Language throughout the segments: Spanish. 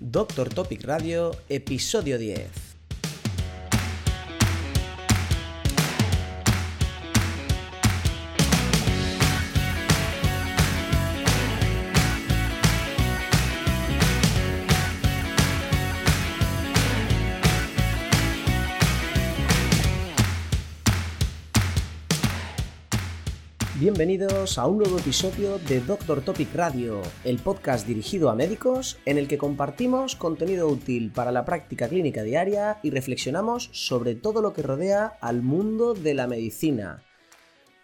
Doctor Topic Radio, episodio 10. Bienvenidos a un nuevo episodio de Doctor Topic Radio, el podcast dirigido a médicos en el que compartimos contenido útil para la práctica clínica diaria y reflexionamos sobre todo lo que rodea al mundo de la medicina.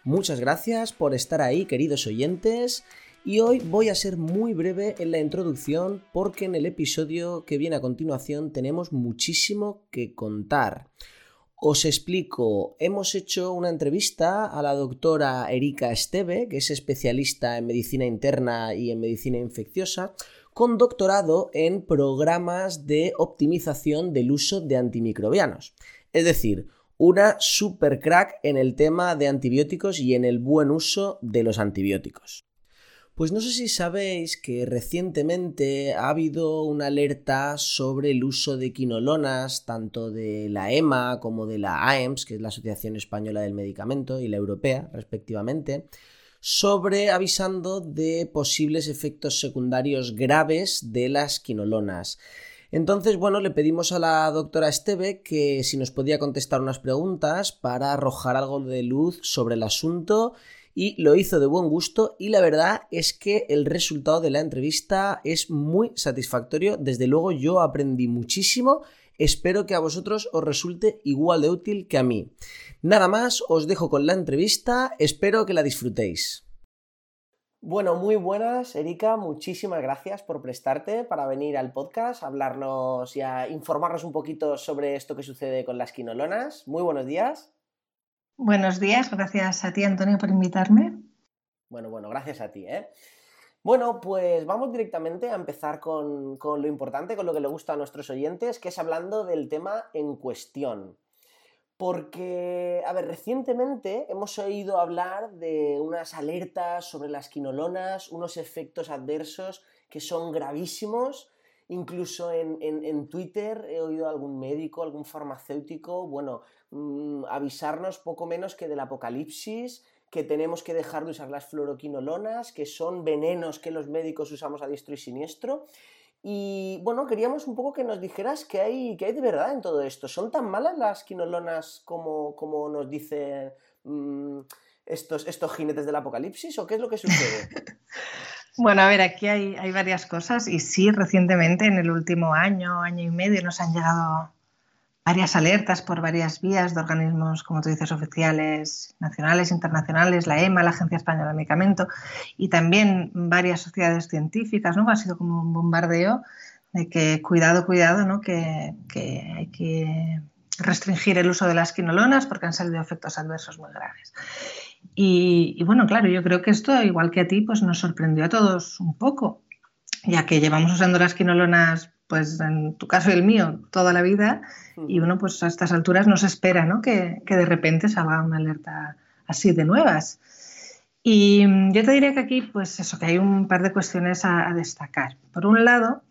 Muchas gracias por estar ahí, queridos oyentes, y hoy voy a ser muy breve en la introducción porque en el episodio que viene a continuación tenemos muchísimo que contar. Os explico, hemos hecho una entrevista a la doctora Erika Esteve, que es especialista en medicina interna y en medicina infecciosa, con doctorado en programas de optimización del uso de antimicrobianos. Es decir, una super crack en el tema de antibióticos y en el buen uso de los antibióticos. Pues no sé si sabéis que recientemente ha habido una alerta sobre el uso de quinolonas, tanto de la EMA como de la AEMS, que es la Asociación Española del Medicamento, y la Europea, respectivamente, sobre avisando de posibles efectos secundarios graves de las quinolonas. Entonces, bueno, le pedimos a la doctora Esteve que si nos podía contestar unas preguntas para arrojar algo de luz sobre el asunto y lo hizo de buen gusto y la verdad es que el resultado de la entrevista es muy satisfactorio. Desde luego yo aprendí muchísimo. Espero que a vosotros os resulte igual de útil que a mí. Nada más, os dejo con la entrevista, espero que la disfrutéis. Bueno, muy buenas, Erika. Muchísimas gracias por prestarte para venir al podcast, hablarnos y a informarnos un poquito sobre esto que sucede con las quinolonas. Muy buenos días. Buenos días, gracias a ti Antonio por invitarme. Bueno, bueno, gracias a ti. ¿eh? Bueno, pues vamos directamente a empezar con, con, lo importante, con lo que le gusta a nuestros oyentes, que es hablando del tema en cuestión. Porque, a ver, recientemente hemos oído hablar de unas alertas sobre las quinolonas, unos efectos adversos que son gravísimos. Incluso en, en, en Twitter he oído a algún médico, algún farmacéutico, bueno, Mm, avisarnos poco menos que del apocalipsis, que tenemos que dejar de usar las fluoroquinolonas, que son venenos que los médicos usamos a diestro y siniestro. Y bueno, queríamos un poco que nos dijeras qué hay, qué hay de verdad en todo esto. ¿Son tan malas las quinolonas como, como nos dicen mm, estos, estos jinetes del apocalipsis o qué es lo que sucede? Bueno, a ver, aquí hay, hay, varias cosas y sí, recientemente, en el último año, año y medio, nos han llegado varias alertas por varias vías de organismos, como tú dices, oficiales, nacionales, internacionales, la EMA, la Agencia Española de Medicamento, y también varias sociedades científicas, ¿no? Ha sido como un bombardeo de que cuidado, cuidado, ¿no? Que, hay que restringir el uso de las quinolonas porque han salido efectos adversos muy graves. Y, y, bueno, claro, yo creo que esto, igual que a ti, pues nos sorprendió a todos un poco, ya que llevamos usando las quinolonas pues en tu caso y el mío, toda la vida, y uno pues a estas alturas no se espera ¿no? Que, de repente salga una alerta así de nuevas. Y yo te diría que aquí, pues eso, que hay un par de cuestiones a, a destacar. Por un lado,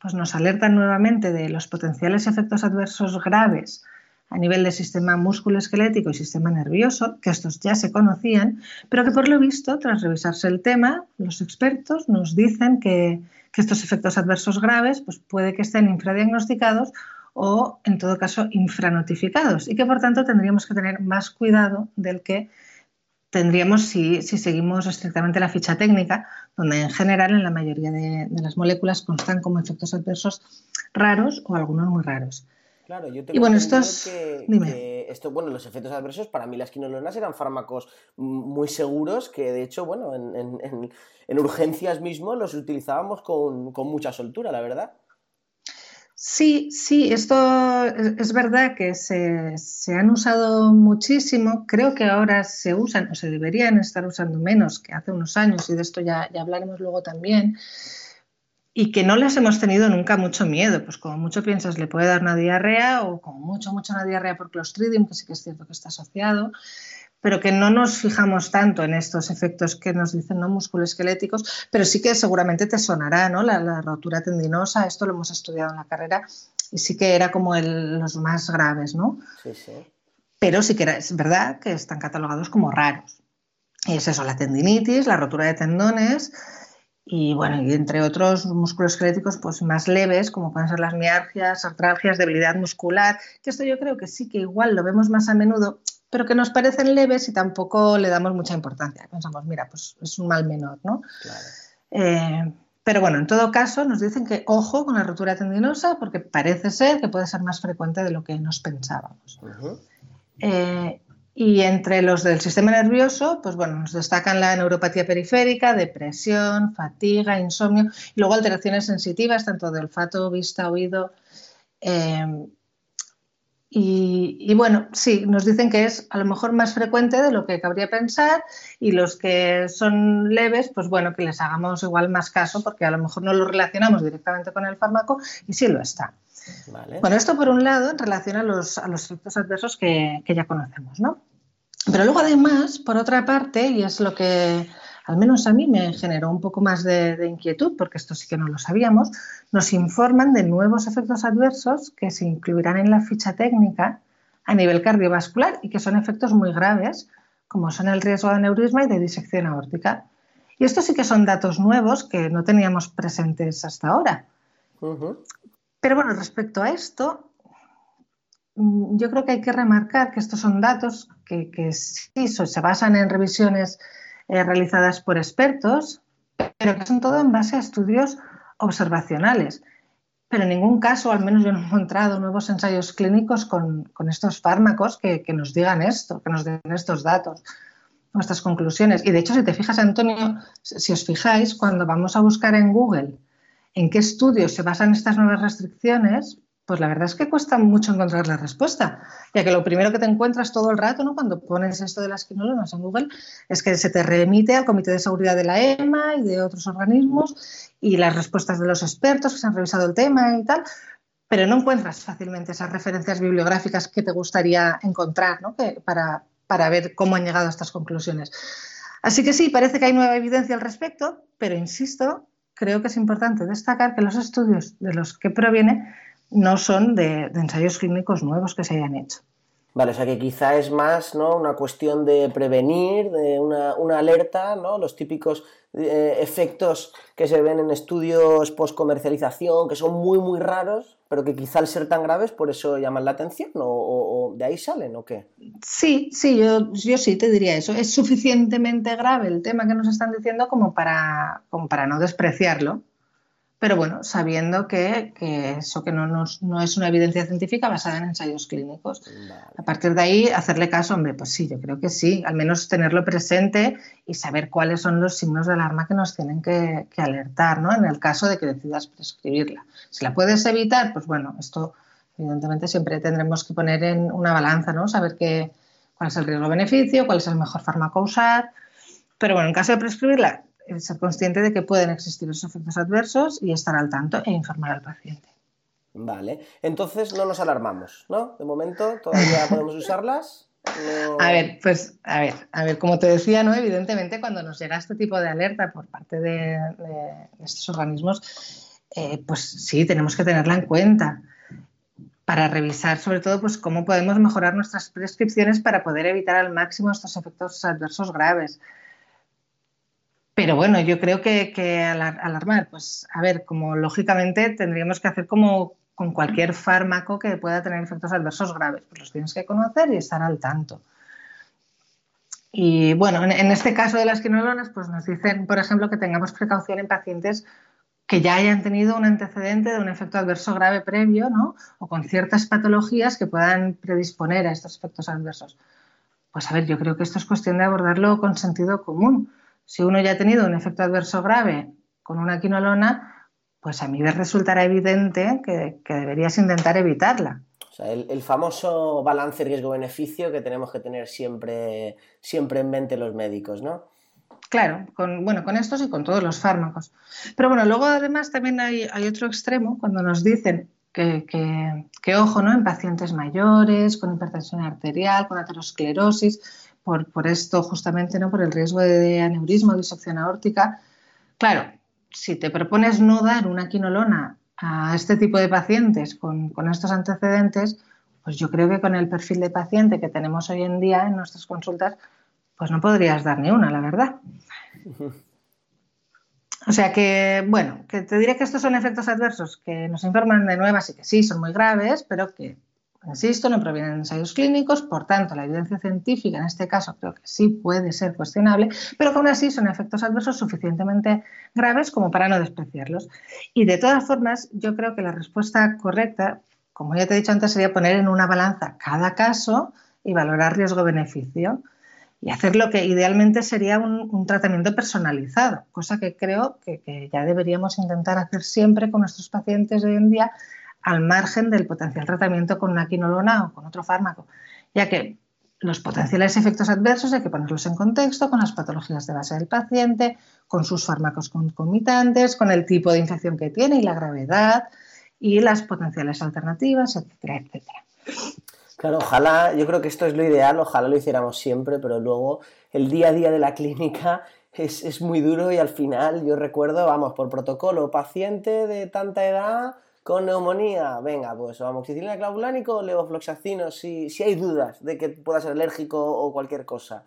pues nos alertan nuevamente de los potenciales efectos adversos graves a nivel del sistema músculo-esquelético y sistema nervioso, que estos ya se conocían, pero que por lo visto, tras revisarse el tema, los expertos nos dicen que, estos efectos adversos graves pues puede que estén infradiagnosticados o, en todo caso, infranotificados y que, por tanto, tendríamos que tener más cuidado del que tendríamos si, seguimos estrictamente la ficha técnica, donde en general en la mayoría de las moléculas constan como efectos adversos raros o algunos muy raros. Claro, yo tengo y bueno, estos... que, esto, bueno, los efectos adversos, para mí las quinolonas eran fármacos muy seguros que, de hecho, bueno, en, urgencias mismo los utilizábamos con, mucha soltura, la verdad. Sí, sí, esto es, verdad que se, han usado muchísimo. Creo que ahora se usan o se deberían estar usando menos que hace unos años y de esto ya, ya hablaremos luego también y que no les hemos tenido nunca mucho miedo. Pues como mucho piensas le puede dar una diarrea o como mucho, mucho una diarrea por Clostridium, que sí que es cierto que está asociado. pero que no nos fijamos tanto en estos efectos que nos dicen no musculoesqueléticos, pero sí que seguramente te sonará, ¿no? La, rotura tendinosa, esto lo hemos estudiado en la carrera y sí que era como los más graves, ¿no? Sí, sí. Pero sí que es verdad que están catalogados como raros. Y es eso, la tendinitis, la rotura de tendones y bueno, y entre otros músculos esqueléticos pues más leves, como pueden ser las mialgias, artralgias, debilidad muscular, que esto yo creo que sí que igual lo vemos más a menudo, pero que nos parecen leves y tampoco le damos mucha importancia. Pensamos, mira, pues es un mal menor, ¿no? Eh, pero bueno, en todo caso nos dicen que ojo con la rotura tendinosa porque parece ser que puede ser más frecuente de lo que nos pensábamos. Y entre los del sistema nervioso, pues bueno, nos destacan la neuropatía periférica, depresión, fatiga, insomnio y luego alteraciones sensitivas, tanto de olfato, vista, oído. Eh, y, bueno, sí, nos dicen que es a lo mejor más frecuente de lo que cabría pensar y los que son leves, pues bueno, que les hagamos igual más caso porque a lo mejor no lo relacionamos directamente con el fármaco y sí lo está. Bueno, esto por un lado en relación a los, a los efectos adversos que, ya conocemos, ¿no? Pero luego además, por otra parte, y es lo que al menos a mí me generó un poco más de, inquietud, porque esto sí que no lo sabíamos, nos informan de nuevos efectos adversos que se incluirán en la ficha técnica a nivel cardiovascular y que son efectos muy graves, como son el riesgo de aneurisma y de disección aórtica. Y estos sí que son datos nuevos que no teníamos presentes hasta ahora. Pero bueno, respecto a esto, yo creo que hay que remarcar que estos son datos que, sí se basan en revisiones eh, realizadas por expertos, pero que son todo en base a estudios observacionales. Pero en ningún caso, al menos yo no he encontrado nuevos ensayos clínicos con, estos fármacos que, que, nos digan esto, que nos den estos datos, nuestras conclusiones. Y de hecho, si te fijas, Antonio, si os fijáis, cuando vamos a buscar en Google en qué estudios se basan estas nuevas restricciones, pues la verdad es que cuesta mucho encontrar la respuesta, ya que lo primero que te encuentras todo el rato, ¿no? cuando pones esto de las quinolonas en Google, es que se te remite al Comité de Seguridad de la EMA y de otros organismos y las respuestas de los expertos que se han revisado el tema y tal, pero no encuentras fácilmente esas referencias bibliográficas que te gustaría encontrar ¿no? para, para ver cómo han llegado a estas conclusiones. Así que sí, parece que hay nueva evidencia al respecto, pero insisto creo que es importante destacar que los estudios de los que proviene no son de, ensayos clínicos nuevos que se hayan hecho. Vale, o sea que quizá es más ¿no? una cuestión de prevenir, de una, alerta, ¿no? los típicos eh, efectos que se ven en estudios post-comercialización, que son muy, muy raros, pero que quizá al ser tan graves por eso llaman la atención, o, de ahí salen, ¿o qué? Sí, sí, yo, yo sí te diría eso. Es suficientemente grave el tema que nos están diciendo como para, como para no despreciarlo pero bueno, sabiendo que, eso que no, no, es una evidencia científica basada en ensayos clínicos. A partir de ahí, hacerle caso, hombre, pues sí, yo creo que sí, al menos tenerlo presente y saber cuáles son los signos de alarma que nos tienen que, alertar, ¿no? En el caso de que decidas prescribirla. Si la puedes evitar, pues bueno, esto evidentemente siempre tendremos que poner en una balanza, ¿no? Saber qué, cuál es el riesgo-beneficio, cuál es el mejor fármaco a usar. Pero bueno, en caso de prescribirla, ser consciente de que pueden existir esos efectos adversos y estar al tanto e informar al paciente. Vale, entonces no nos alarmamos, ¿no? De momento todavía podemos usarlas. A ver, pues a ver, a ver, como te decía, ¿no? Evidentemente, cuando nos llega este tipo de alerta por parte de, estos organismos, eh, pues sí, tenemos que tenerla en cuenta para revisar sobre todo pues cómo podemos mejorar nuestras prescripciones para poder evitar al máximo estos efectos adversos graves. Pero bueno, yo creo que, alarmar, pues a ver, como lógicamente tendríamos que hacer como con cualquier fármaco que pueda tener efectos adversos graves, pues los tienes que conocer y estar al tanto. Y bueno, en, este caso de las quinolonas, pues nos dicen, por ejemplo, que tengamos precaución en pacientes que ya hayan tenido un antecedente de un efecto adverso grave previo, ¿no? O con ciertas patologías que puedan predisponer a estos efectos adversos. Pues a ver, yo creo que esto es cuestión de abordarlo con sentido común si uno ya ha tenido un efecto adverso grave con una quinolona, pues a mí me resultará evidente que, deberías intentar evitarla. O sea, el, famoso balance riesgo-beneficio que tenemos que tener siempre, siempre en mente los médicos, ¿no? Claro, con, bueno, con estos y con todos los fármacos. Pero bueno, luego además también hay, otro extremo cuando nos dicen que, que, ojo, ¿no? En pacientes mayores, con hipertensión arterial, con aterosclerosis, por, por, esto justamente, ¿no? por el riesgo de aneurisma o disección aórtica. Claro, si te propones no dar una quinolona a este tipo de pacientes con, con estos antecedentes, pues yo creo que con el perfil de paciente que tenemos hoy en día en nuestras consultas, pues no podrías dar ni una, la verdad. O sea que, bueno, que te diré que estos son efectos adversos que nos informan de nuevas y que sí, son muy graves, pero que, insisto, no provienen de ensayos clínicos, por tanto, la evidencia científica en este caso creo que sí puede ser cuestionable, pero que aún así son efectos adversos suficientemente graves como para no despreciarlos. Y de todas formas, yo creo que la respuesta correcta, como ya te he dicho antes, sería poner en una balanza cada caso y valorar riesgo-beneficio y hacer lo que idealmente sería un, tratamiento personalizado, cosa que creo que, ya deberíamos intentar hacer siempre con nuestros pacientes hoy en día, al margen del potencial tratamiento con una quinolona o con otro fármaco, ya que los potenciales efectos adversos hay que ponerlos en contexto con las patologías de base del paciente, con sus fármacos concomitantes, con el tipo de infección que tiene y la gravedad y las potenciales alternativas, etcétera, etcétera. Claro, ojalá, yo creo que esto es lo ideal, ojalá lo hiciéramos siempre, pero luego el día a día de la clínica es, muy duro y al final yo recuerdo, vamos, por protocolo, paciente de tanta edad con neumonía, venga, pues amoxicilina clavulánico o levofloxacino, si, si hay dudas de que pueda ser alérgico o cualquier cosa.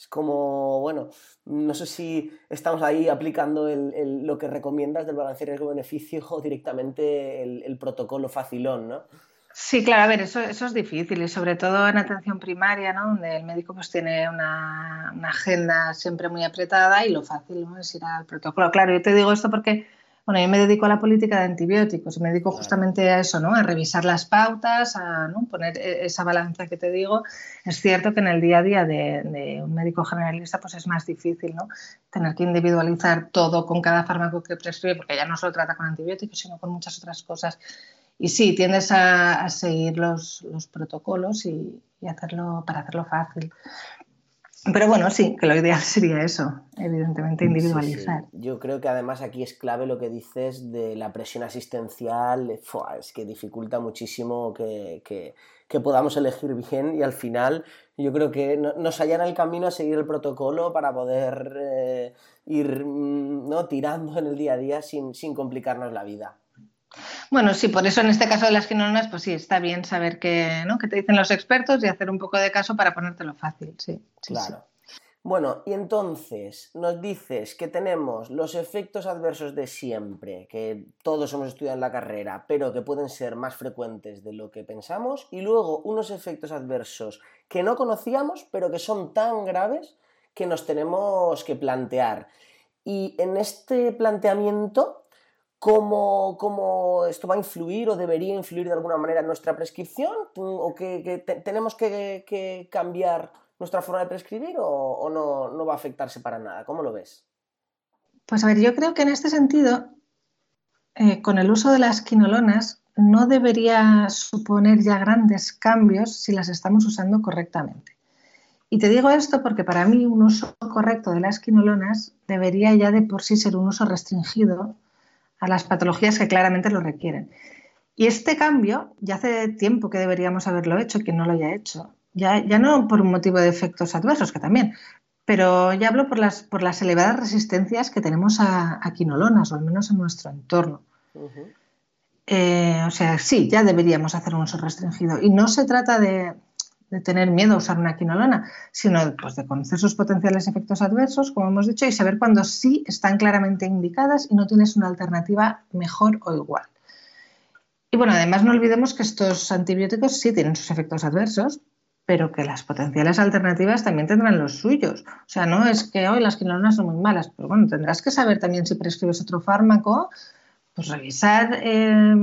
Es como, bueno, no sé si estamos ahí aplicando lo que recomiendas del balance riesgo-beneficio o directamente el, protocolo facilón, ¿no? Sí, claro, a ver, eso, eso es difícil y sobre todo en atención primaria, ¿no? donde el médico pues tiene una, agenda siempre muy apretada y lo fácil ¿no? es ir al protocolo. Claro, yo te digo esto porque, bueno, yo me dedico a la política de antibióticos y me dedico justamente a eso, ¿no? A revisar las pautas, a ¿no? poner e, esa balanza que te digo. Es cierto que en el día a día de, de, un médico generalista pues es más difícil, ¿no? Tener que individualizar todo con cada fármaco que prescribe, porque ya no solo trata con antibióticos, sino con muchas otras cosas y sí, tiendes a, seguir los, protocolos y, hacerlo para hacerlo fácil. Pero bueno, sí, que lo ideal sería eso, evidentemente individualizar. Yo creo que además aquí es clave lo que dices de la presión asistencial, es que dificulta muchísimo que, podamos elegir bien y al final yo creo que nos allana el camino a seguir el protocolo para poder eh, ir mm, ¿no? tirando en el día a día sin, sin complicarnos la vida. Bueno, sí, por eso en este caso de las quinonas, pues sí, está bien saber qué, ¿no? te dicen los expertos y hacer un poco de caso para ponértelo fácil, sí. claro. Bueno, y entonces nos dices que tenemos los efectos adversos de siempre, que todos hemos estudiado en la carrera, pero que pueden ser más frecuentes de lo que pensamos, y luego unos efectos adversos que no conocíamos, pero que son tan graves que nos tenemos que plantear. Y en este planteamiento, cómo, esto va a influir o debería influir de alguna manera en nuestra prescripción o que, tenemos que, cambiar nuestra forma de prescribir o, no, va a afectarse para nada. ¿Cómo lo ves? Pues a ver, yo creo que en este sentido, eh, con el uso de las quinolonas, no debería suponer ya grandes cambios si las estamos usando correctamente. Y te digo esto porque para mí un uso correcto de las quinolonas debería ya de por sí ser un uso restringido a las patologías que claramente lo requieren. Y este cambio ya hace tiempo que deberíamos haberlo hecho, quien no lo haya hecho. Ya, ya no por un motivo de efectos adversos, que también, pero ya hablo por las, por las elevadas resistencias que tenemos a, quinolonas, o al menos en nuestro entorno. Eh, o sea, sí, ya deberíamos hacer un uso restringido. Y no se trata de, de tener miedo a usar una quinolona, sino pues, de conocer sus potenciales efectos adversos, como hemos dicho, y saber cuándo sí están claramente indicadas y no tienes una alternativa mejor o igual. Y bueno, además no olvidemos que estos antibióticos sí tienen sus efectos adversos, pero que las potenciales alternativas también tendrán los suyos. O sea, no es que hoy las quinolonas son muy malas, pero bueno, tendrás que saber también si prescribes otro fármaco pues revisar eh,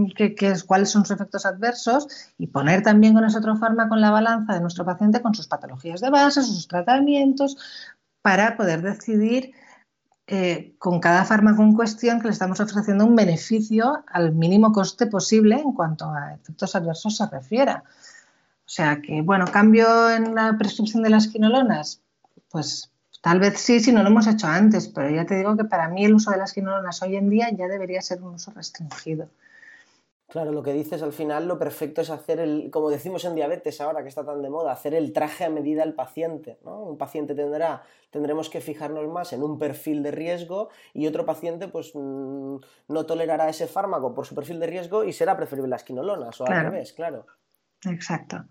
cuáles son sus efectos adversos y poner también con ese otro fármaco en la balanza de nuestro paciente con sus patologías de base, sus tratamientos, para poder decidir eh, con cada fármaco en cuestión que le estamos ofreciendo un beneficio al mínimo coste posible en cuanto a efectos adversos se refiera. O sea que, bueno, cambio en la prescripción de las quinolonas, pues Tal vez sí si no lo hemos hecho antes, pero ya te digo que para mí el uso de las quinolonas hoy en día ya debería ser un uso restringido. Claro, lo que dices al final, lo perfecto es hacer el, como decimos en diabetes ahora que está tan de moda, hacer el traje a medida al paciente. ¿no? Un paciente tendrá, tendremos que fijarnos más en un perfil de riesgo y otro paciente pues mm, no tolerará ese fármaco por su perfil de riesgo y será preferible las quinolonas o al revés, claro. Exacto.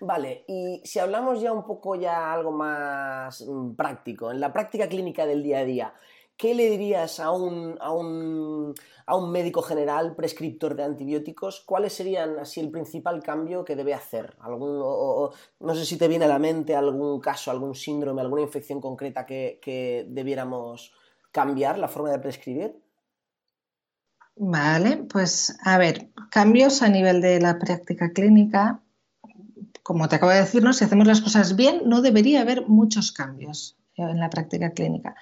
Vale, y si hablamos ya un poco ya algo más mm, práctico, en la práctica clínica del día a día, ¿qué le dirías a un, a un, a un médico general prescriptor de antibióticos? ¿Cuáles serían así el principal cambio que debe hacer? ¿Algún, no sé si te viene a la mente algún caso, algún síndrome, alguna infección concreta que, que debiéramos cambiar la forma de prescribir. Vale, pues a ver, cambios a nivel de la práctica clínica. Como te acabo de decir, si hacemos las cosas bien, no debería haber muchos cambios en la práctica clínica.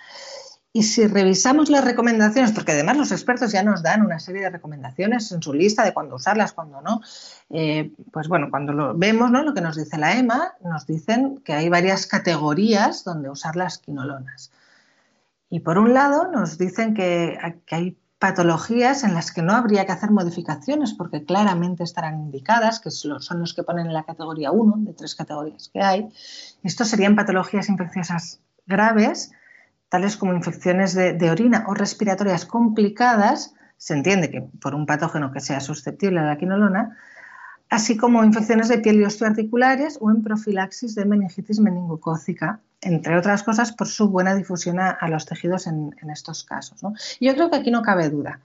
Y si revisamos las recomendaciones, porque además los expertos ya nos dan una serie de recomendaciones en su lista de cuándo usarlas, cuándo no, eh, pues bueno, cuando lo vemos, ¿no? lo que nos dice la EMA, nos dicen que hay varias categorías donde usar las quinolonas. Y por un lado nos dicen que, que hay patologías en las que no habría que hacer modificaciones porque claramente estarán indicadas, que son los que ponen en la categoría 1 de tres categorías que hay. Estos serían patologías infecciosas graves tales como infecciones de, orina o respiratorias complicadas, se entiende que por un patógeno que sea susceptible a la quinolona, así como infecciones de piel y osteoarticulares o en profilaxis de meningitis meningocócica, entre otras cosas por su buena difusión a, los tejidos en, estos casos. Yo creo que aquí no cabe duda.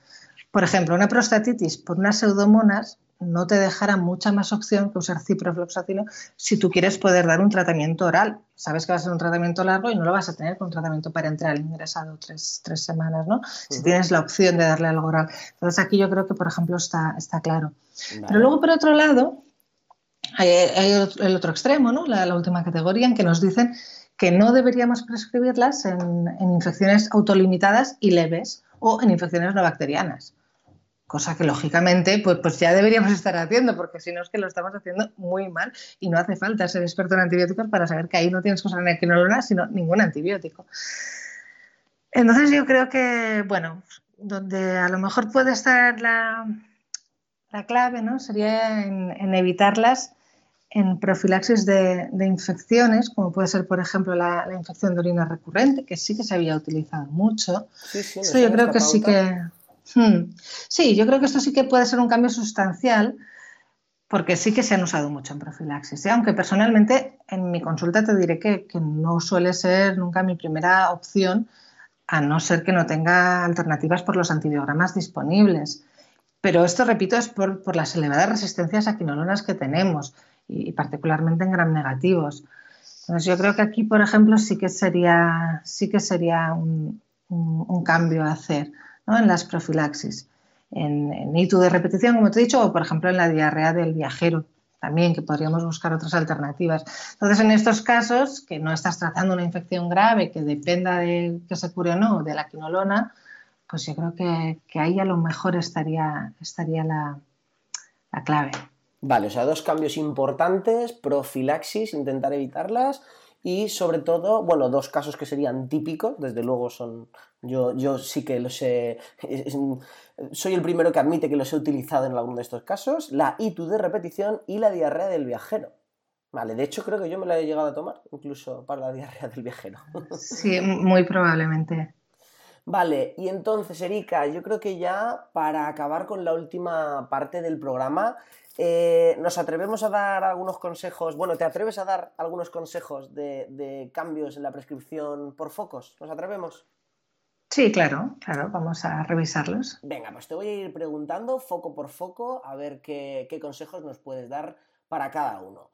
Por ejemplo, una prostatitis por unas pseudomonas no te dejará mucha más opción que usar ciprofloxacino si tú quieres poder dar un tratamiento oral. Sabes que va a ser un tratamiento largo y no lo vas a tener con un tratamiento parenteral ingresado tres, tres semanas, ¿no? Si tienes la opción de darle algo oral. Entonces aquí yo creo que, por ejemplo, está, está claro. Pero luego, por otro lado, hay, el otro extremo, ¿no? La, última categoría en que nos dicen que no deberíamos prescribirlas en, en infecciones autolimitadas y leves o en infecciones no bacterianas cosa que lógicamente pues, pues ya deberíamos estar haciendo, porque si no es que lo estamos haciendo muy mal y no hace falta ser experto en antibióticos para saber que ahí no tienes cosas equinolonas, sino ningún antibiótico. Entonces yo creo que, bueno, donde a lo mejor puede estar la, la clave, ¿no? Sería en, evitarlas en profilaxis de, infecciones, como puede ser, por ejemplo, la, infección de orina recurrente, que sí que se había utilizado mucho. Sí, sí, Eso yo creo que sí que Hmm. Sí, yo creo que esto sí que puede ser un cambio sustancial porque sí que se han usado mucho en profilaxis. ¿eh? Aunque personalmente en mi consulta te diré que, no suele ser nunca mi primera opción, a no ser que no tenga alternativas por los antibiogramas disponibles. Pero esto, repito, es por, las elevadas resistencias a quinolonas que tenemos y, particularmente en gram negativos. Entonces yo creo que aquí, por ejemplo, sí que sería, sí que sería un cambio a hacer en las profilaxis, en, en ITU de repetición, como te he dicho, o por ejemplo en la diarrea del viajero, también que podríamos buscar otras alternativas. Entonces, en estos casos, que no estás tratando una infección grave que dependa de que se cure o no de la quinolona, pues yo creo que, ahí a lo mejor estaría, estaría la, la clave. Vale, o sea, dos cambios importantes, profilaxis, intentar evitarlas y sobre todo, bueno, dos casos que serían típicos, desde luego son, yo, yo sí que los he, soy el primero que admite que los he utilizado en alguno de estos casos, la ITU de repetición y la diarrea del viajero. Vale, de hecho creo que yo me la he llegado a tomar, incluso para la diarrea del viajero. Sí, muy probablemente. Vale, y entonces, Erika, yo creo que ya para acabar con la última parte del programa, eh, ¿Nos atrevemos a dar algunos consejos? Bueno, ¿te atreves a dar algunos consejos de, cambios en la prescripción por focos? ¿Nos atrevemos? Sí, claro, claro, vamos a revisarlos. Venga, pues te voy a ir preguntando foco por foco a ver qué, consejos nos puedes dar para cada uno.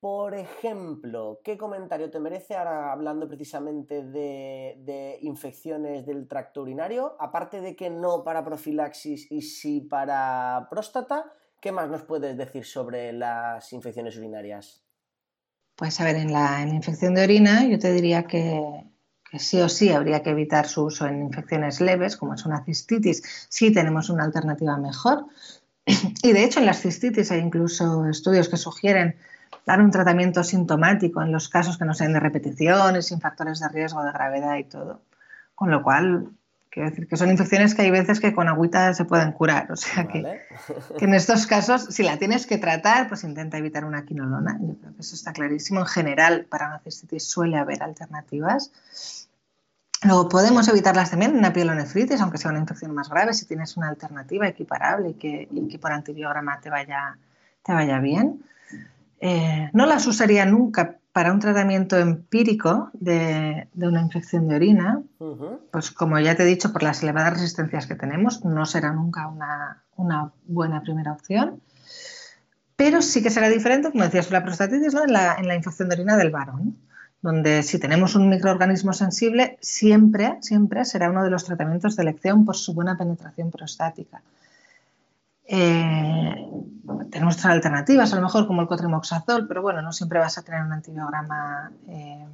Por ejemplo, ¿qué comentario te merece ahora hablando precisamente de, de, infecciones del tracto urinario? Aparte de que no para profilaxis y sí para próstata, ¿Qué más nos puedes decir sobre las infecciones urinarias? Pues a ver, en la, infección de orina yo te diría que, sí o sí habría que evitar su uso en infecciones leves, como es una cistitis, si tenemos una alternativa mejor. Y de hecho en las cistitis hay incluso estudios que sugieren dar un tratamiento sintomático en los casos que no sean de repeticiones, sin factores de riesgo de gravedad y todo. Con lo cual Quiero decir que son infecciones que hay veces que con agüita se pueden curar. O sea que, que, en estos casos, si la tienes que tratar, pues intenta evitar una quinolona. Yo creo que eso está clarísimo. En general, para una cistitis suele haber alternativas. Luego podemos evitarlas también en una pielonefritis, aunque sea una infección más grave, si tienes una alternativa equiparable y que, y que por antibiograma te vaya, te vaya bien. Eh, no las usaría nunca para un tratamiento empírico de, una infección de orina, pues como ya te he dicho, por las elevadas resistencias que tenemos, no será nunca una, buena primera opción. Pero sí que será diferente, como decías, la prostatitis, en, la, en la infección de orina del varón, donde si tenemos un microorganismo sensible, siempre, siempre será uno de los tratamientos de elección por su buena penetración prostática. Eh, tenemos otras alternativas, a lo mejor como el cotrimoxazol, pero bueno, no siempre vas a tener un antibiograma eh,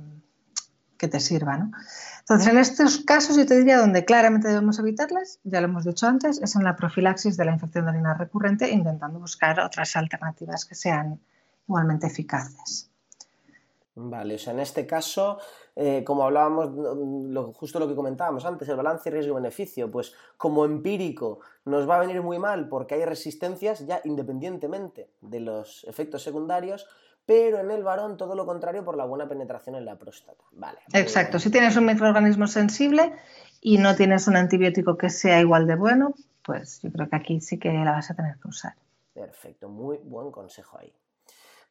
que te sirva. ¿no? Entonces, en estos casos, yo te diría donde claramente debemos evitarlas, ya lo hemos dicho antes, es en la profilaxis de la infección de orina recurrente, intentando buscar otras alternativas que sean igualmente eficaces. Vale, o sea, en este caso, eh, como hablábamos, justo lo que comentábamos antes, el balance riesgo-beneficio, pues como empírico nos va a venir muy mal porque hay resistencias ya independientemente de los efectos secundarios, pero en el varón todo lo contrario por la buena penetración en la próstata. Vale. Exacto, si tienes un microorganismo sensible y no tienes un antibiótico que sea igual de bueno, pues yo creo que aquí sí que la vas a tener que usar. Perfecto, muy buen consejo ahí.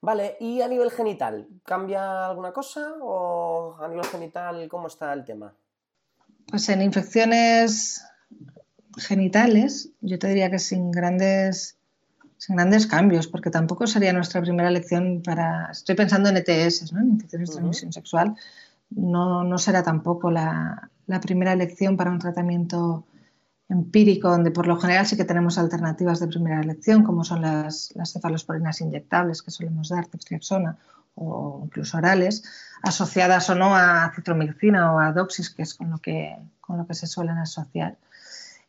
Vale, y a nivel genital, ¿cambia alguna cosa o a nivel genital cómo está el tema? Pues en infecciones genitales, yo te diría que sin grandes, sin grandes cambios, porque tampoco sería nuestra primera elección para. Estoy pensando en ETS, ¿no? en infecciones de transmisión sexual. No, no será tampoco la, la primera elección para un tratamiento empírico, donde por lo general sí que tenemos alternativas de primera elección, como son las, las cefalosporinas inyectables que solemos dar, ceftriaxona, o incluso orales, asociadas o no a citromicina o a doxis, que es con lo que, con lo que se suelen asociar.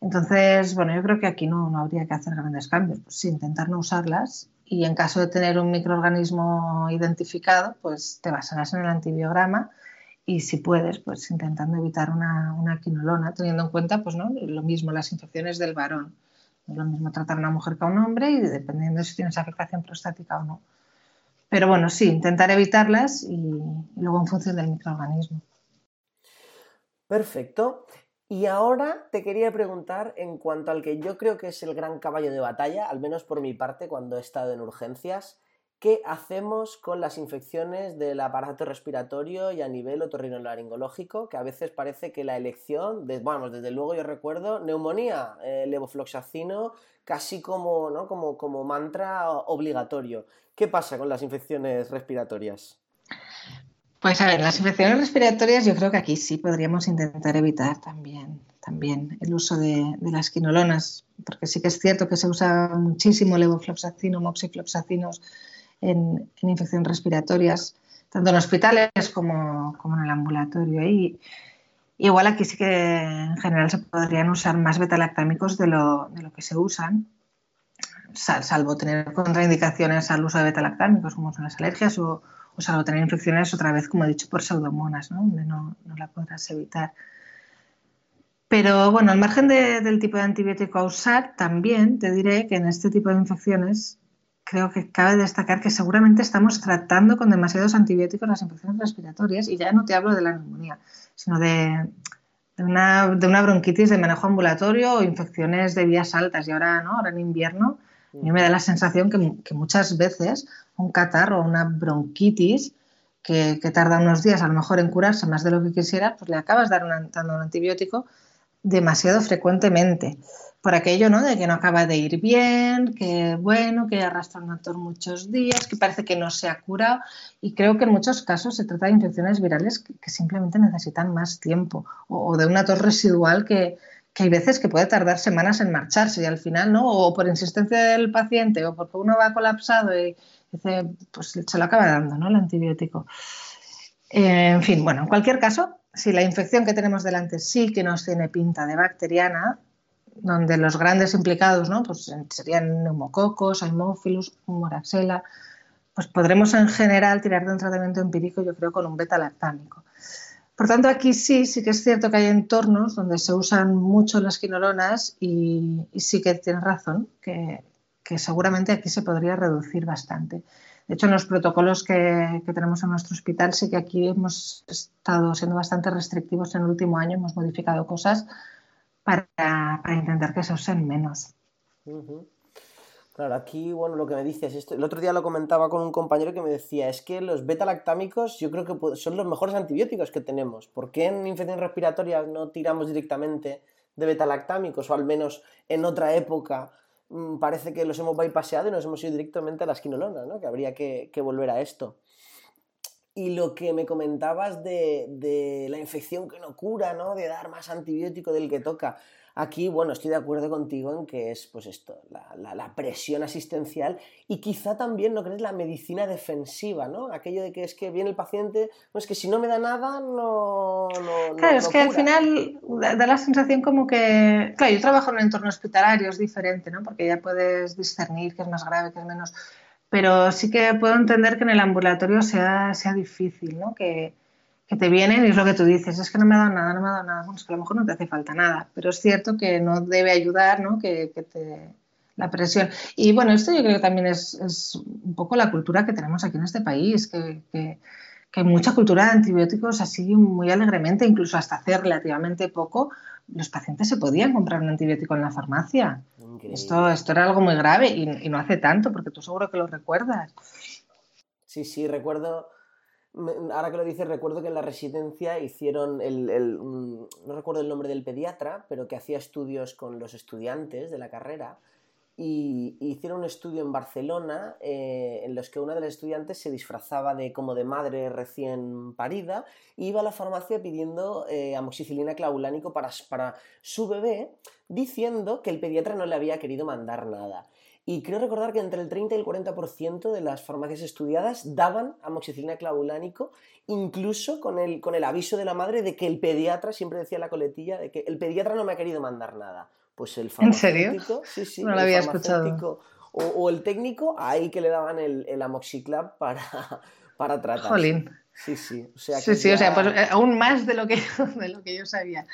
Entonces, bueno, yo creo que aquí no, no habría que hacer grandes cambios, pues sí, intentar no usarlas y en caso de tener un microorganismo identificado, pues te basarás en el antibiograma y si puedes, pues intentando evitar una, una quinolona, teniendo en cuenta, pues no, lo mismo, las infecciones del varón. Es lo mismo tratar a una mujer que a un hombre y dependiendo si tienes afectación prostática o no. Pero bueno, sí, intentar evitarlas y, y luego en función del microorganismo. Perfecto. Y ahora te quería preguntar en cuanto al que yo creo que es el gran caballo de batalla, al menos por mi parte cuando he estado en urgencias, ¿Qué hacemos con las infecciones del aparato respiratorio y a nivel otorrinolaringológico? Que a veces parece que la elección, bueno, desde luego yo recuerdo, neumonía, eh, levofloxacino, casi como, ¿no? como, como mantra obligatorio. ¿Qué pasa con las infecciones respiratorias? Pues a ver, las infecciones respiratorias yo creo que aquí sí podríamos intentar evitar también, también el uso de, las quinolonas, porque sí que es cierto que se usa muchísimo levofloxacino, moxifloxacinos en, infecciones respiratorias, tanto en hospitales como, en el ambulatorio. Y igual aquí sí que en general se podrían usar más betalactámicos de lo, de lo que se usan, salvo tener contraindicaciones al uso de betalactámicos, como son las alergias, o, o salvo tener infecciones otra vez, como he dicho, por pseudomonas, ¿no? donde no, no la podrás evitar. Pero bueno, al margen del tipo de antibiótico a usar, también te diré que en este tipo de infecciones creo que cabe destacar que seguramente estamos tratando con demasiados antibióticos las infecciones respiratorias y ya no te hablo de la neumonía, sino de, una, bronquitis de manejo ambulatorio o infecciones de vías altas. Y ahora, ¿no? ahora en invierno, a mí me da la sensación que, muchas veces un catarro o una bronquitis que, tarda unos días a lo mejor en curarse más de lo que quisiera, pues le acabas dando un antibiótico demasiado frecuentemente por aquello, ¿no? De que no acaba de ir bien, que bueno, que arrastra un actor muchos días, que parece que no se ha curado. Y creo que en muchos casos se trata de infecciones virales que, simplemente necesitan más tiempo o, de una tos residual que, hay veces que puede tardar semanas en marcharse y al final, ¿no? O por insistencia del paciente o porque uno va colapsado y dice, pues se lo acaba dando, ¿no? El antibiótico. Eh, en fin, bueno, en cualquier caso, si la infección que tenemos delante sí que nos tiene pinta de bacteriana, donde los grandes implicados ¿no? pues serían neumococos, haemophilus, moraxella, pues podremos en general tirar de un tratamiento empírico, yo creo, con un beta-lactámico. Por tanto, aquí sí, sí que es cierto que hay entornos donde se usan mucho las quinolonas y, sí que tienes razón, que, seguramente aquí se podría reducir bastante. De hecho, en los protocolos que, tenemos en nuestro hospital, sí que aquí hemos estado siendo bastante restrictivos en el último año, hemos modificado cosas para, intentar que se usen menos. Claro, aquí, bueno, lo que me dices, esto, el otro día lo comentaba con un compañero que me decía, es que los beta-lactámicos yo creo que son los mejores antibióticos que tenemos. ¿Por qué en infecciones respiratorias no tiramos directamente de beta-lactámicos? O al menos en otra época mm, parece que los hemos bypassado y nos hemos ido directamente a las quinolonas, ¿no? Que habría que, volver a esto. Y lo que me comentabas de, de, la infección que no cura, ¿no? De dar más antibiótico del que toca. Aquí, bueno, estoy de acuerdo contigo en que es, pues esto, la, presión asistencial y quizá también, ¿no crees? La medicina defensiva, ¿no? Aquello de que es que viene el paciente, pues que si no me da nada, no... claro, es que al final da, la sensación como que... Claro, yo trabajo en un entorno hospitalario, es diferente, ¿no? Porque ya puedes discernir qué es más grave, qué es menos... Pero sí que puedo entender que en el ambulatorio sea, sea difícil, ¿no? Que, que te vienen y es lo que tú dices, es que no me ha dado nada, no me ha dado nada, bueno, es que a lo mejor no te hace falta nada, pero es cierto que no debe ayudar, ¿no? Que, que te, la presión. Y bueno, esto yo creo que también es, es, un poco la cultura que tenemos aquí en este país, que, que, hay mucha cultura de antibióticos así muy alegremente, incluso hasta hace relativamente poco, los pacientes se podían comprar un antibiótico en la farmacia. Esto, esto era algo muy grave y, y no hace tanto, porque tú seguro que lo recuerdas. Sí, sí, recuerdo Ahora que lo dices, recuerdo que en la residencia hicieron el, no recuerdo el nombre del pediatra, pero que hacía estudios con los estudiantes de la carrera y, hicieron un estudio en Barcelona eh, en los que una de las estudiantes se disfrazaba de como de madre recién parida y iba a la farmacia pidiendo eh, amoxicilina clavulánico para, para su bebé diciendo que el pediatra no le había querido mandar nada. Y creo recordar que entre el 30 y el 40% de las farmacias estudiadas daban amoxicilina clavulánico, incluso con el, con el aviso de la madre de que el pediatra, siempre decía la coletilla, de que el pediatra no me ha querido mandar nada. Pues el farmacéutico, sí, sí, no lo había escuchado. O, el técnico, ahí que le daban el, el amoxiclab para, para tratar. Jolín. Sí, sí. O sea, sí, sí, o sea, pues eh, aún más de lo que, de lo que yo sabía.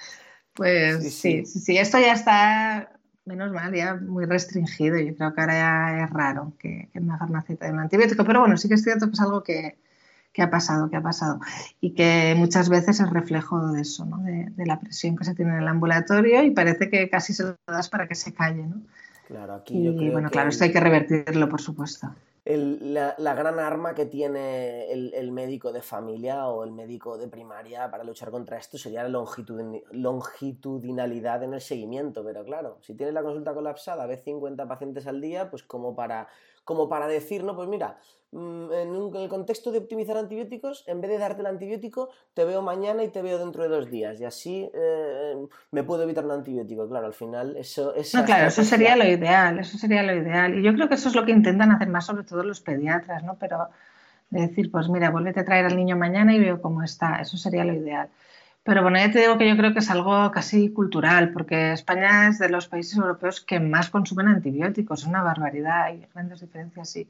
Pues sí, sí, sí, esto ya está menos mal, ya muy restringido. Yo creo que ahora ya es raro que, en una farmacia te un antibiótico, pero bueno, sí que es cierto que es algo que, ha pasado, que ha pasado. Y que muchas veces es reflejo de eso, ¿no? de, la presión que se tiene en el ambulatorio y parece que casi se lo das para que se calle. ¿no? Claro, aquí yo creo bueno, claro, esto hay que revertirlo, por supuesto la, gran arma que tiene el, médico de familia o el médico de primaria para luchar contra esto sería la longitudinalidad en el seguimiento. Pero claro, si tienes la consulta colapsada, ves 50 pacientes al día, pues como para, como para decir, no, pues mira, Mm, en, el contexto de optimizar antibióticos, en vez de darte el antibiótico, te veo mañana y te veo dentro de dos días. Y así eh, me puedo evitar un antibiótico. Claro, al final eso... No, claro, eso sería lo ideal, eso sería lo ideal. Y yo creo que eso es lo que intentan hacer más sobre todo los pediatras, ¿no? Pero de decir, pues mira, vuélvete a traer al niño mañana y veo cómo está. Eso sería lo ideal. Pero bueno, ya te digo que yo creo que es algo casi cultural, porque España es de los países europeos que más consumen antibióticos. Es una barbaridad, hay grandes diferencias. Y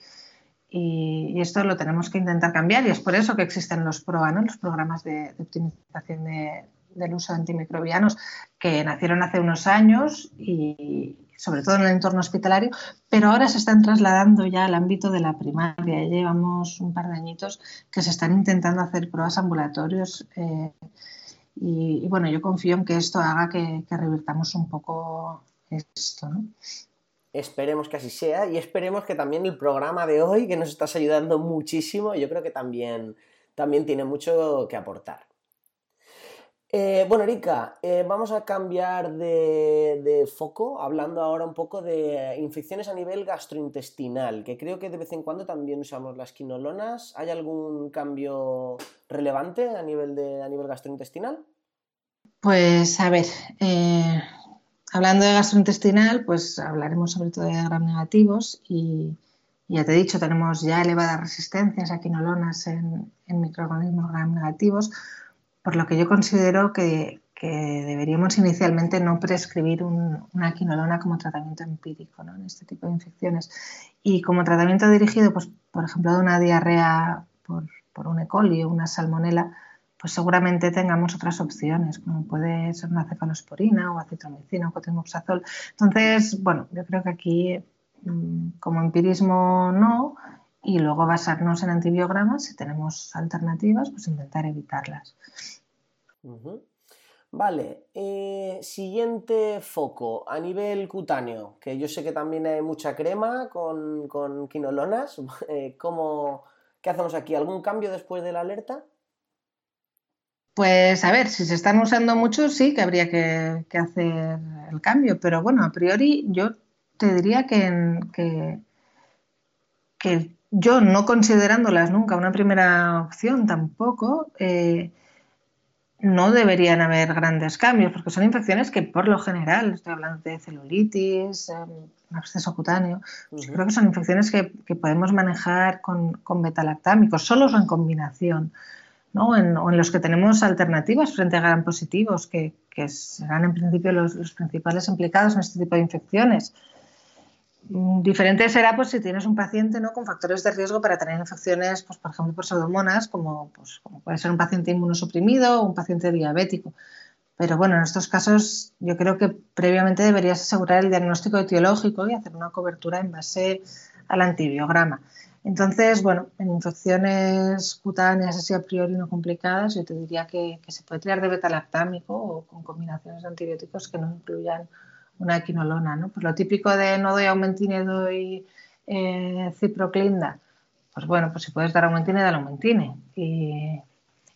y, esto lo tenemos que intentar cambiar y es por eso que existen los PROA, los programas de, optimización del uso de antimicrobianos, que nacieron hace unos años y sobre todo en el entorno hospitalario, pero ahora se están trasladando ya al ámbito de la primaria. Llevamos un par de añitos que se están intentando hacer pruebas ambulatorios eh, y, bueno, yo confío en que esto haga que, que revirtamos un poco esto. ¿no? Esperemos que así sea y esperemos que también el programa de hoy, que nos estás ayudando muchísimo, yo creo que también, también tiene mucho que aportar. Eh, bueno, Erika, eh, vamos a cambiar de, foco, hablando ahora un poco de infecciones a nivel gastrointestinal, que creo que de vez en cuando también usamos las quinolonas. ¿Hay algún cambio relevante a nivel, de, a nivel gastrointestinal? Pues a ver, eh, Hablando de gastrointestinal, pues hablaremos sobre todo de gram negativos y ya te he dicho, tenemos ya elevadas resistencias a quinolonas en, microorganismos gram negativos, por lo que yo considero que, deberíamos inicialmente no prescribir una quinolona como tratamiento empírico en este tipo de infecciones. Y como tratamiento dirigido, pues, por ejemplo, de una diarrea por, por un E. coli o una salmonela, pues seguramente tengamos otras opciones, como puede ser una cefalosporina o acitromicina o cotrimoxazol. Entonces, bueno, yo creo que aquí mm, como empirismo no, y luego basarnos en antibiogramas, si tenemos alternativas, pues intentar evitarlas. Vale, eh, siguiente foco a nivel cutáneo, que yo sé que también hay mucha crema con, con quinolonas. Eh, ¿cómo, ¿Qué hacemos aquí? ¿Algún cambio después de la alerta? Pues a ver, si se están usando mucho, sí que habría que, hacer el cambio, pero bueno, a priori yo te diría que, que, yo no considerándolas nunca una primera opción tampoco, eh, no deberían haber grandes cambios, porque son infecciones que por lo general, estoy hablando de celulitis, eh, absceso cutáneo, pues creo que son infecciones que, podemos manejar con, con betalactámicos, solos o en combinación, ¿no? En, o en los que tenemos alternativas frente a gran positivos, que, que serán en principio los, los, principales implicados en este tipo de infecciones. Mm, diferente será pues, si tienes un paciente ¿no? con factores de riesgo para tener infecciones, pues, por ejemplo, por pseudomonas, como, pues, como puede ser un paciente inmunosuprimido o un paciente diabético. Pero bueno, en estos casos yo creo que previamente deberías asegurar el diagnóstico etiológico y hacer una cobertura en base al antibiograma. Entonces, bueno, en infecciones cutáneas así a priori no complicadas, yo te diría que, que se puede tirar de betalactámico o con combinaciones de antibióticos que no incluyan una quinolona, ¿no? Pues lo típico de no doy aumentine, doy eh, ciproclinda. Pues bueno, pues si puedes dar aumentine, dale aumentine. Y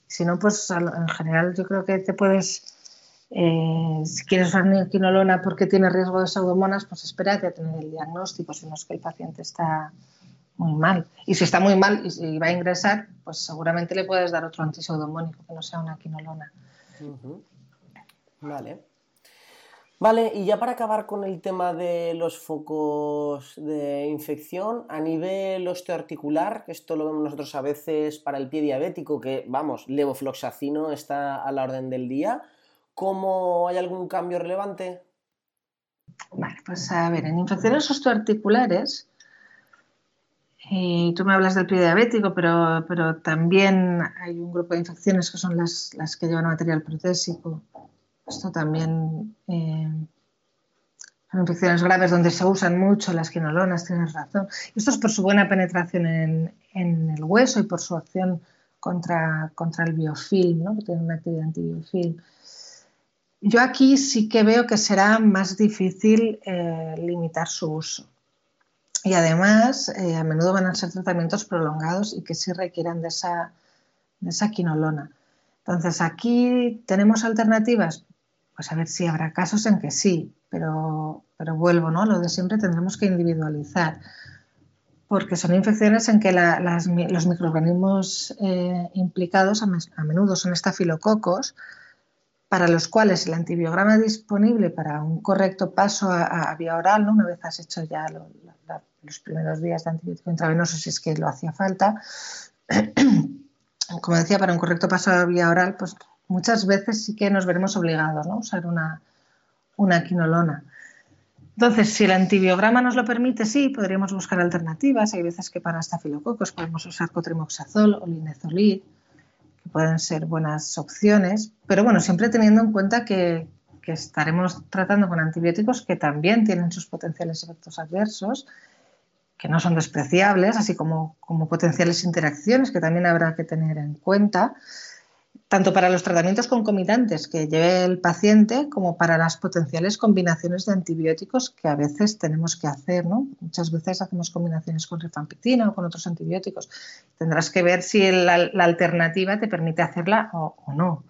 si no, pues en general yo creo que te puedes, eh, si quieres usar quinolona porque tiene riesgo de pseudomonas, pues espérate a tener el diagnóstico, si no es que el paciente está muy mal. Y si está muy mal y va a ingresar, pues seguramente le puedes dar otro antiseudomónico que no sea una quinolona. Vale. Vale, y ya para acabar con el tema de los focos de infección, a nivel osteoarticular, que esto lo vemos nosotros a veces para el pie diabético, que vamos, levofloxacino está a la orden del día, ¿cómo hay algún cambio relevante? Vale, pues a ver, en infecciones osteoarticulares, y tú me hablas del pie diabético, pero, pero también hay un grupo de infecciones que son las, las que llevan material protésico esto también eh, son infecciones graves donde se usan mucho las quinolonas, tienes razón. Esto es por su buena penetración en, el hueso y por su acción contra, contra el biofilm, ¿no? que tiene una actividad antibiofilm. Yo aquí sí que veo que será más difícil eh, limitar su uso. Y además, eh, a menudo van a ser tratamientos prolongados y que sí requieran de esa, de esa quinolona. Entonces, aquí tenemos alternativas pues a ver si habrá casos en que sí, pero, pero vuelvo, ¿no? Lo de siempre tendremos que individualizar, porque son infecciones en que los microorganismos eh, implicados a, menudo son estafilococos, para los cuales el antibiograma disponible para un correcto paso a, vía oral, ¿no? una vez has hecho ya los primeros días de antibiótico intravenoso, si es que lo hacía falta, como decía, para un correcto paso a vía oral, pues muchas veces sí que nos veremos obligados a usar una, una quinolona. Entonces, si el antibiograma nos lo permite, sí, podríamos buscar alternativas. Hay veces que para estafilococos podemos usar cotrimoxazol o linezolid, que pueden ser buenas opciones, pero bueno, siempre teniendo en cuenta que, que estaremos tratando con antibióticos que también tienen sus potenciales efectos adversos, que no son despreciables, así como, como potenciales interacciones que también habrá que tener en cuenta tanto para los tratamientos concomitantes que lleve el paciente como para las potenciales combinaciones de antibióticos que a veces tenemos que hacer. ¿no? Muchas veces hacemos combinaciones con rifampicina o con otros antibióticos. Tendrás que ver si la, alternativa te permite hacerla o, no.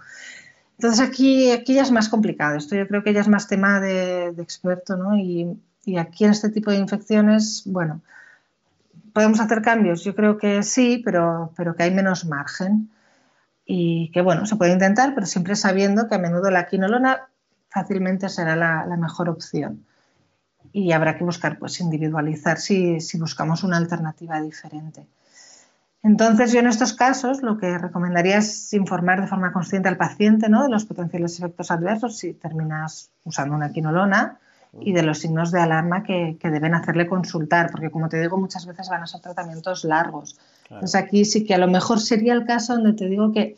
Entonces aquí, aquí ya es más complicado. Esto yo creo que ya es más tema de, experto. ¿no? Y, y aquí en este tipo de infecciones, bueno, ¿podemos hacer cambios? Yo creo que sí, pero, pero que hay menos margen y que bueno, se puede intentar, pero siempre sabiendo que a menudo la quinolona fácilmente será la, mejor opción. Y habrá que buscar, pues, individualizar si, buscamos una alternativa diferente. Entonces, yo en estos casos lo que recomendaría es informar de forma consciente al paciente ¿no? de los potenciales efectos adversos si terminas usando una quinolona y de los signos de alarma que, deben hacerle consultar, porque como te digo, muchas veces van a ser tratamientos largos. Entonces aquí sí que a lo mejor sería el caso donde te digo que,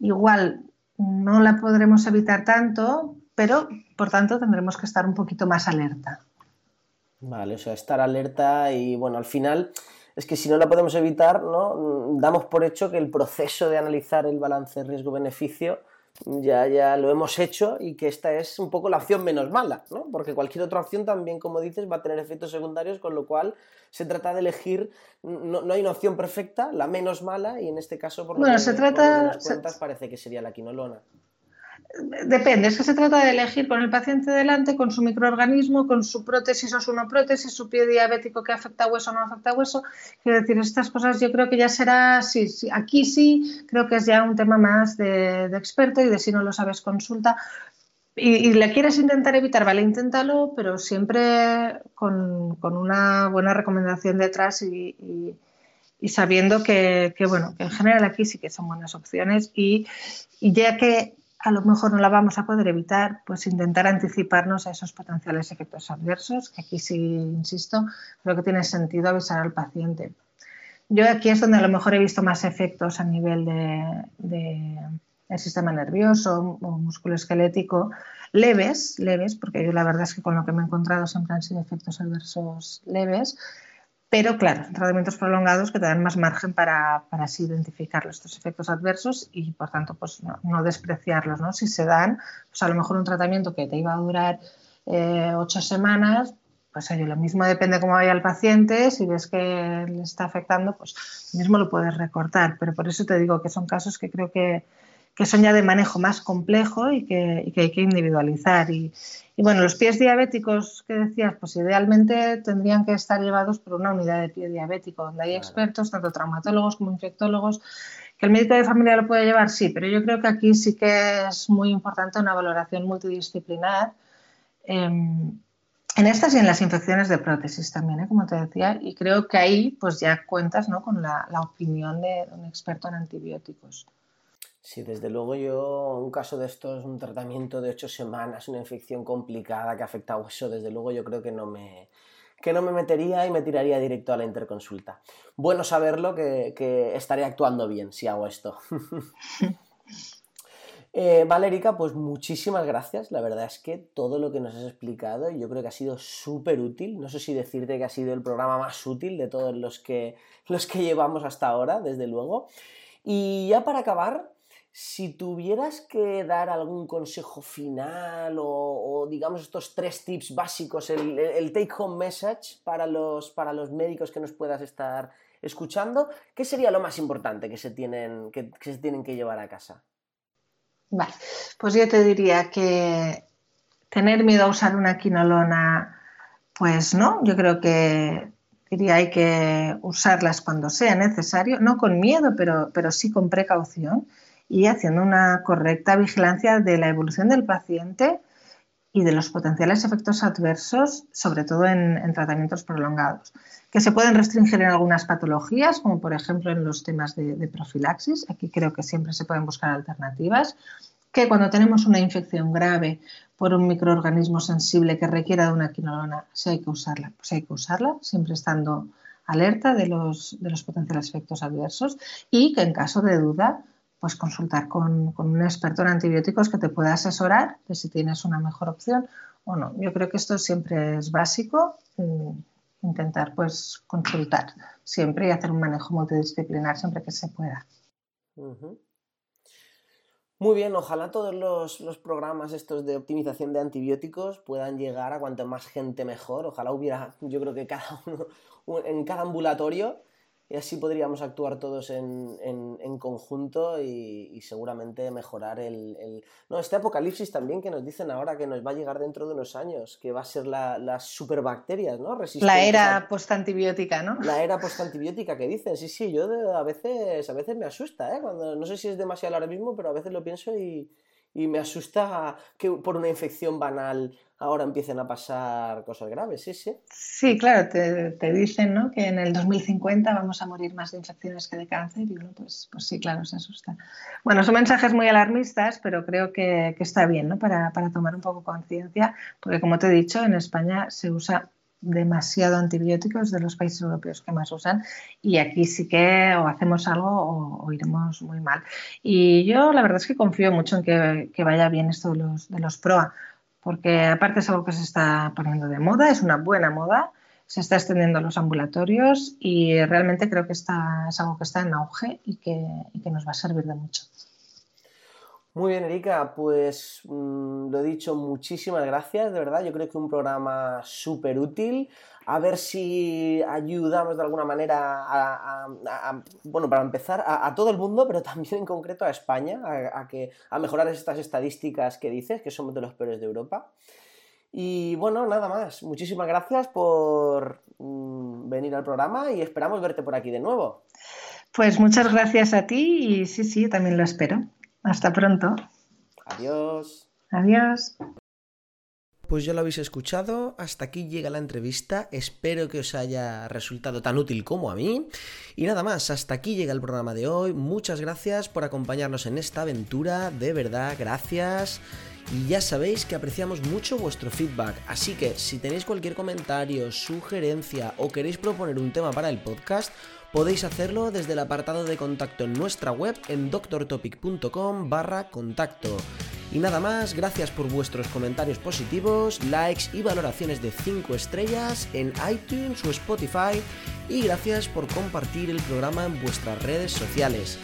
igual no la podremos evitar tanto, pero por tanto tendremos que estar un poquito más alerta. Vale, o sea, estar alerta y bueno, al final es que si no la podemos evitar, ¿no? Damos por hecho que el proceso de analizar el balance riesgo-beneficio ya, ya lo hemos hecho y que esta es un poco la opción menos mala, ¿no? Porque cualquier otra opción también, como dices, va a tener efectos secundarios, con lo cual se trata de elegir, no, hay una opción perfecta, la menos mala, y en este caso, por lo bueno, se trata, cuentas, parece que sería la quinolona. Depende, es que se trata de elegir con el paciente delante, con su microorganismo, con su prótesis o su no prótesis, su pie diabético que afecta hueso o no afecta hueso. Quiero decir, estas cosas yo creo que ya será, sí, sí, aquí sí, creo que es ya un tema más de, experto y de si no lo sabes, consulta. Y, le quieres intentar evitar, vale, inténtalo, pero siempre con, una buena recomendación detrás y, sabiendo que, bueno, que en general aquí sí que son buenas opciones y ya que a lo mejor no la vamos a poder evitar, pues intentar anticiparnos a esos potenciales efectos adversos, que aquí sí, insisto, creo que tiene sentido avisar al paciente. Yo aquí es donde a lo mejor he visto más efectos a nivel de, del sistema nervioso o musculoesquelético, leves, leves, porque yo la verdad es que con lo que me he encontrado siempre han sido efectos adversos leves, pero claro, tratamientos prolongados que te dan más margen para, así identificar estos efectos adversos y por tanto pues no, despreciarlos. ¿no? Si se dan, pues a lo mejor un tratamiento que te iba a durar eh, ocho semanas, pues oye, lo mismo depende cómo vaya el paciente, si ves que le está afectando, pues mismo lo puedes recortar. Pero por eso te digo que son casos que creo que, que son ya de manejo más complejo y que, hay que individualizar. Y, bueno, los pies diabéticos que decías, pues idealmente tendrían que estar llevados por una unidad de pie diabético, donde hay expertos, tanto traumatólogos como infectólogos. ¿Que el médico de familia lo puede llevar? Sí, pero yo creo que aquí sí que es muy importante una valoración multidisciplinar. Em, en estas y en las infecciones de prótesis también, ¿eh? como te decía, y creo que ahí pues ya cuentas ¿no? con la, la opinión de un experto en antibióticos. Sí, desde luego yo, un caso de esto es un tratamiento de ocho semanas, una infección complicada que afecta a hueso, desde luego yo creo que no me, que no me metería y me tiraría directo a la interconsulta. Bueno saberlo que, que estaré actuando bien si hago esto. eh, Valérica, pues muchísimas gracias. La verdad es que todo lo que nos has explicado yo creo que ha sido súper útil. No sé si decirte que ha sido el programa más útil de todos los que, los que llevamos hasta ahora, desde luego. Y ya para acabar, si tuvieras que dar algún consejo final o, digamos estos tres tips básicos, el, take home message para los, para los médicos que nos puedas estar escuchando, ¿qué sería lo más importante que se tienen que, se tienen que llevar a casa? Vale, pues yo te diría que tener miedo a usar una quinolona, pues no, yo creo que diría hay que usarlas cuando sea necesario, no con miedo, pero, pero sí con precaución y haciendo una correcta vigilancia de la evolución del paciente y de los potenciales efectos adversos, sobre todo en, tratamientos prolongados, que se pueden restringir en algunas patologías, como por ejemplo en los temas de, profilaxis. Aquí creo que siempre se pueden buscar alternativas, que cuando tenemos una infección grave por un microorganismo sensible que requiera de una quinolona, si hay que usarla, pues hay que usarla, siempre estando alerta de los, de los potenciales efectos adversos y que en caso de duda pues consultar con, un experto en antibióticos que te pueda asesorar de si tienes una mejor opción o no. Yo creo que esto siempre es básico, mm, intentar pues consultar siempre y hacer un manejo multidisciplinar siempre que se pueda. Muy bien, ojalá todos los, los, programas estos de optimización de antibióticos puedan llegar a cuanto más gente mejor. Ojalá hubiera, yo creo que cada uno, en cada ambulatorio y así podríamos actuar todos en, en, conjunto y, seguramente mejorar el, No, este apocalipsis también que nos dicen ahora que nos va a llegar dentro de unos años, que va a ser la, las superbacterias, ¿no? la era postantibiótica, ¿no? La era postantibiótica que dicen, sí, sí, yo a veces, a veces me asusta, ¿eh? Cuando, no sé si es demasiado ahora mismo, pero a veces lo pienso y, y me asusta que por una infección banal ahora empiecen a pasar cosas graves, sí, sí. Sí, claro, te, dicen ¿no? que en el 2050 vamos a morir más de infecciones que de cáncer y uno, pues, pues sí, claro, se asusta. Bueno, son mensajes muy alarmistas, pero creo que, está bien ¿no? para, tomar un poco conciencia, porque como te he dicho, en España se usa demasiado antibióticos de los países europeos que más usan y aquí sí que o hacemos algo o, iremos muy mal. Y yo la verdad es que confío mucho en que, vaya bien esto de los, de los PROA, porque aparte es algo que se está poniendo de moda, es una buena moda, se está extendiendo los ambulatorios y realmente creo que está, es algo que está en auge y que, y que nos va a servir de mucho. Muy bien, Erika, pues mm, lo he dicho, muchísimas gracias, de verdad. Yo creo que un programa súper útil. A ver si ayudamos de alguna manera a, bueno, para empezar, a, todo el mundo, pero también en concreto a España, a, que, a mejorar estas estadísticas que dices, que somos de los peores de Europa. Y bueno, nada más. Muchísimas gracias por mm, venir al programa y esperamos verte por aquí de nuevo. Pues muchas gracias a ti y sí, sí, también lo espero. Hasta pronto. Adiós. Adiós. Pues ya lo habéis escuchado, hasta aquí llega la entrevista, espero que os haya resultado tan útil como a mí. Y nada más, hasta aquí llega el programa de hoy, muchas gracias por acompañarnos en esta aventura, de verdad, gracias. Y ya sabéis que apreciamos mucho vuestro feedback, así que si tenéis cualquier comentario, sugerencia o queréis proponer un tema para el podcast, Podéis hacerlo desde el apartado de contacto en nuestra web en doctortopic.com barra contacto. Y nada más, gracias por vuestros comentarios positivos, likes y valoraciones de 5 estrellas en iTunes o Spotify y gracias por compartir el programa en vuestras redes sociales.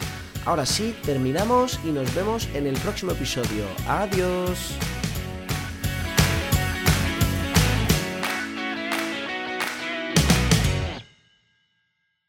Ahora sí, terminamos y nos vemos en el próximo episodio. Adiós.